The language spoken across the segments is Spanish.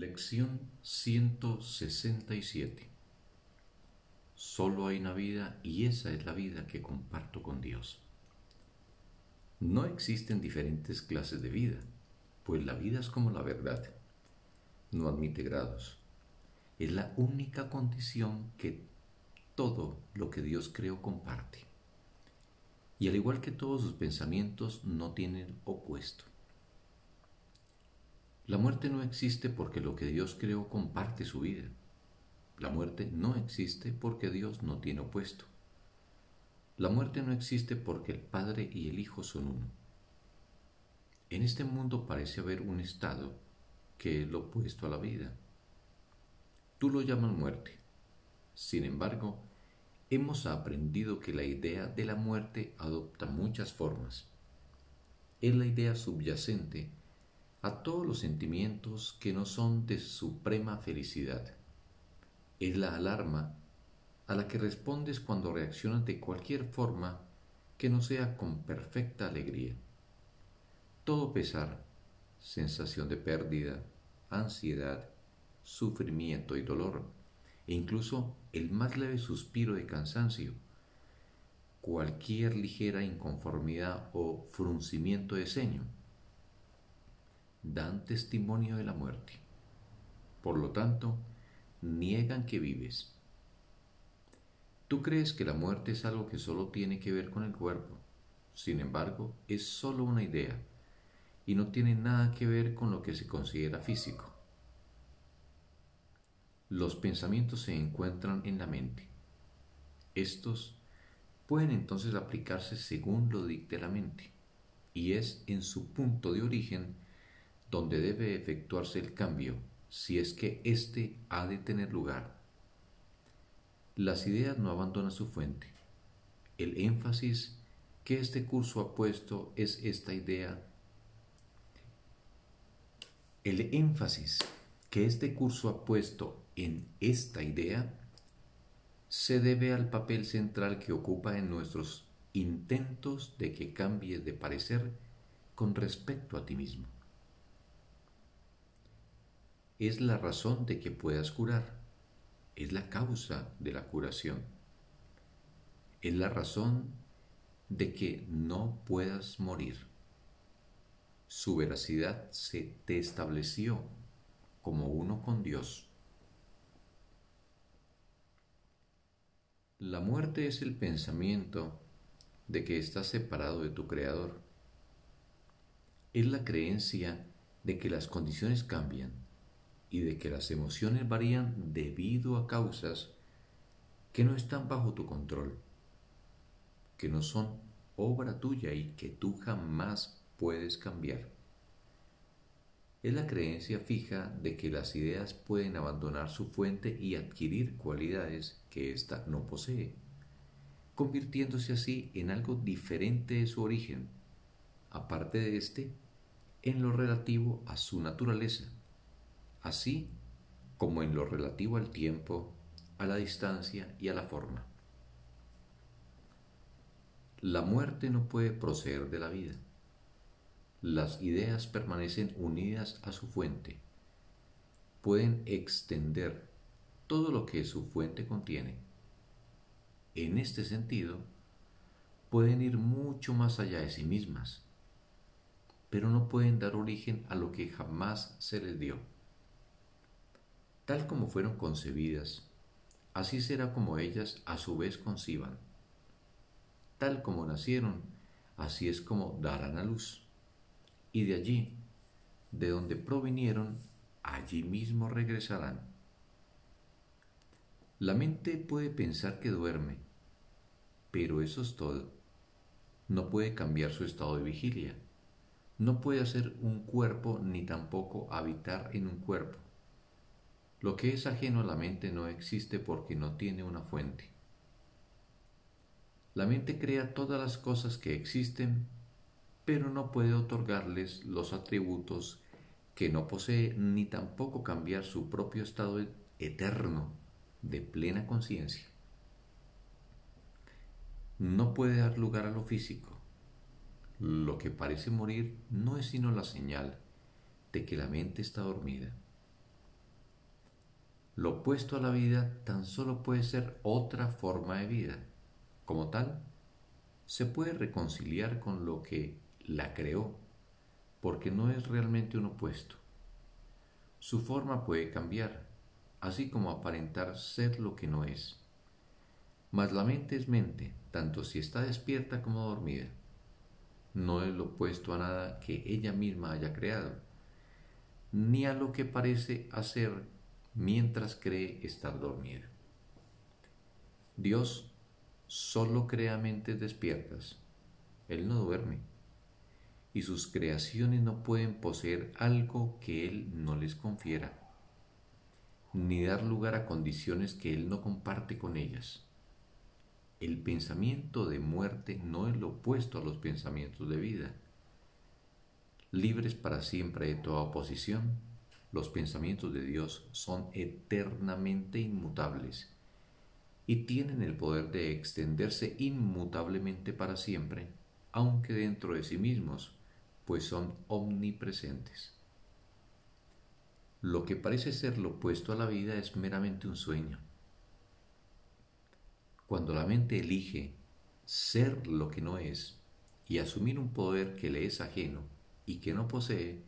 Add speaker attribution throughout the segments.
Speaker 1: Lección 167 Solo hay una vida y esa es la vida que comparto con Dios. No existen diferentes clases de vida, pues la vida es como la verdad. No admite grados. Es la única condición que todo lo que Dios creó comparte. Y al igual que todos sus pensamientos, no tienen opuesto. La muerte no existe porque lo que Dios creó comparte su vida. La muerte no existe porque Dios no tiene opuesto. La muerte no existe porque el Padre y el Hijo son uno. En este mundo parece haber un estado que es lo opuesto a la vida. Tú lo llamas muerte. Sin embargo, hemos aprendido que la idea de la muerte adopta muchas formas. Es la idea subyacente a todos los sentimientos que no son de suprema felicidad. Es la alarma a la que respondes cuando reaccionas de cualquier forma que no sea con perfecta alegría. Todo pesar, sensación de pérdida, ansiedad, sufrimiento y dolor, e incluso el más leve suspiro de cansancio, cualquier ligera inconformidad o fruncimiento de ceño, dan testimonio de la muerte. Por lo tanto, niegan que vives. Tú crees que la muerte es algo que solo tiene que ver con el cuerpo. Sin embargo, es solo una idea y no tiene nada que ver con lo que se considera físico. Los pensamientos se encuentran en la mente. Estos pueden entonces aplicarse según lo dicte la mente, y es en su punto de origen donde debe efectuarse el cambio si es que éste ha de tener lugar. Las ideas no abandonan su fuente. El énfasis que este curso ha puesto es esta idea. El énfasis que este curso ha puesto en esta idea se debe al papel central que ocupa en nuestros intentos de que cambies de parecer con respecto a ti mismo es la razón de que puedas curar, es la causa de la curación, es la razón de que no puedas morir. Su veracidad se te estableció como uno con Dios. La muerte es el pensamiento de que estás separado de tu Creador. Es la creencia de que las condiciones cambian y de que las emociones varían debido a causas que no están bajo tu control, que no son obra tuya y que tú jamás puedes cambiar. Es la creencia fija de que las ideas pueden abandonar su fuente y adquirir cualidades que ésta no posee, convirtiéndose así en algo diferente de su origen, aparte de éste, en lo relativo a su naturaleza así como en lo relativo al tiempo, a la distancia y a la forma. La muerte no puede proceder de la vida. Las ideas permanecen unidas a su fuente. Pueden extender todo lo que su fuente contiene. En este sentido, pueden ir mucho más allá de sí mismas, pero no pueden dar origen a lo que jamás se les dio tal como fueron concebidas, así será como ellas a su vez conciban. Tal como nacieron, así es como darán a luz. Y de allí, de donde provinieron, allí mismo regresarán. La mente puede pensar que duerme, pero eso es todo. No puede cambiar su estado de vigilia. No puede hacer un cuerpo ni tampoco habitar en un cuerpo lo que es ajeno a la mente no existe porque no tiene una fuente. La mente crea todas las cosas que existen, pero no puede otorgarles los atributos que no posee ni tampoco cambiar su propio estado eterno de plena conciencia. No puede dar lugar a lo físico. Lo que parece morir no es sino la señal de que la mente está dormida lo opuesto a la vida tan solo puede ser otra forma de vida. Como tal, se puede reconciliar con lo que la creó, porque no es realmente un opuesto. Su forma puede cambiar, así como aparentar ser lo que no es. Mas la mente es mente, tanto si está despierta como dormida. No es lo opuesto a nada que ella misma haya creado, ni a lo que parece hacer mientras cree estar dormida. Dios solo crea mentes despiertas. Él no duerme. Y sus creaciones no pueden poseer algo que Él no les confiera, ni dar lugar a condiciones que Él no comparte con ellas. El pensamiento de muerte no es lo opuesto a los pensamientos de vida. Libres para siempre de toda oposición, los pensamientos de Dios son eternamente inmutables y tienen el poder de extenderse inmutablemente para siempre, aunque dentro de sí mismos, pues son omnipresentes. Lo que parece ser lo opuesto a la vida es meramente un sueño cuando la mente elige ser lo que no es y asumir un poder que le es ajeno y que no posee,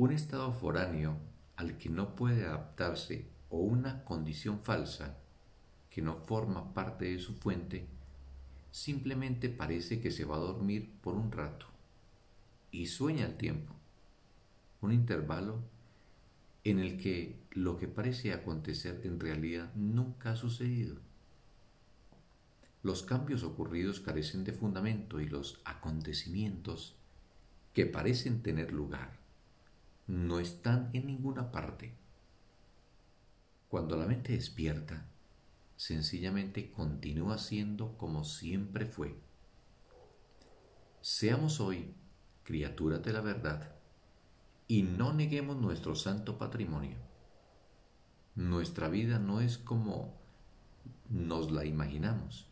Speaker 1: un estado foráneo al que no puede adaptarse o una condición falsa que no forma parte de su fuente, simplemente parece que se va a dormir por un rato y sueña el tiempo, un intervalo en el que lo que parece acontecer en realidad nunca ha sucedido. Los cambios ocurridos carecen de fundamento y los acontecimientos que parecen tener lugar no están en ninguna parte. Cuando la mente despierta, sencillamente continúa siendo como siempre fue. Seamos hoy criaturas de la verdad y no neguemos nuestro santo patrimonio. Nuestra vida no es como nos la imaginamos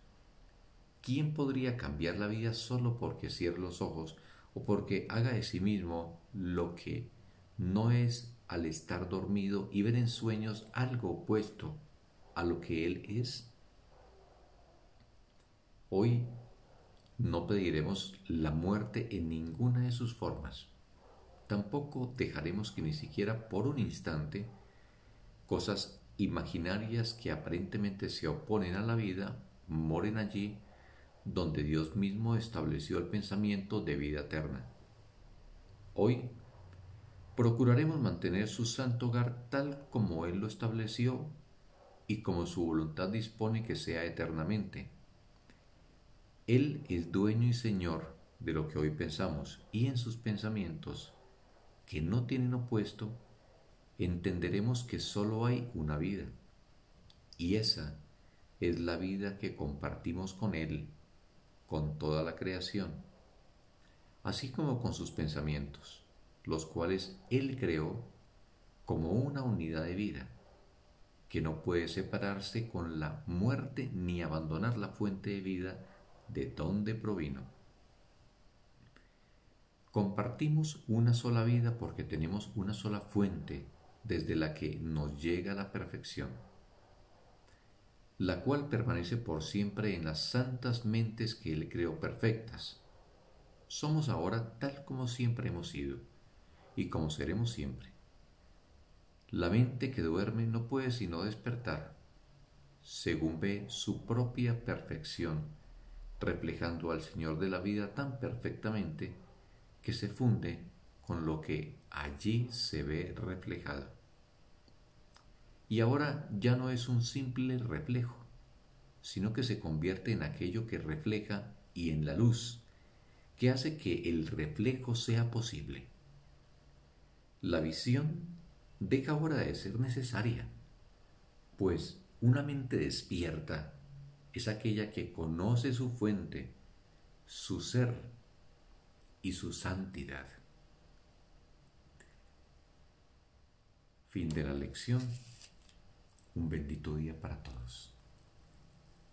Speaker 1: ¿Quién podría cambiar la vida solo porque cierre los ojos o porque haga de sí mismo lo que no es al estar dormido y ver en sueños algo opuesto a lo que él es? Hoy no pediremos la muerte en ninguna de sus formas. Tampoco dejaremos que ni siquiera por un instante cosas imaginarias que aparentemente se oponen a la vida moren allí donde Dios mismo estableció el pensamiento de vida eterna. Hoy procuraremos mantener su santo hogar tal como Él lo estableció y como su voluntad dispone que sea eternamente. Él es dueño y señor de lo que hoy pensamos y en sus pensamientos, que no tienen opuesto, entenderemos que sólo hay una vida, y esa es la vida que compartimos con Él con toda la creación, así como con sus pensamientos, los cuales Él creó como una unidad de vida, que no puede separarse con la muerte ni abandonar la fuente de vida de donde provino. Compartimos una sola vida porque tenemos una sola fuente desde la que nos llega la perfección la cual permanece por siempre en las santas mentes que Él creó perfectas. Somos ahora tal como siempre hemos sido y como seremos siempre. La mente que duerme no puede sino despertar, según ve su propia perfección, reflejando al Señor de la vida tan perfectamente que se funde con lo que allí se ve reflejado y ahora ya no es un simple reflejo, sino que se convierte en aquello que refleja y en la luz, que hace que el reflejo sea posible. La visión deja ahora de ser necesaria, pues una mente despierta es aquella que conoce su fuente, su ser y su santidad. Fin de la lección. Un bendito día para todos.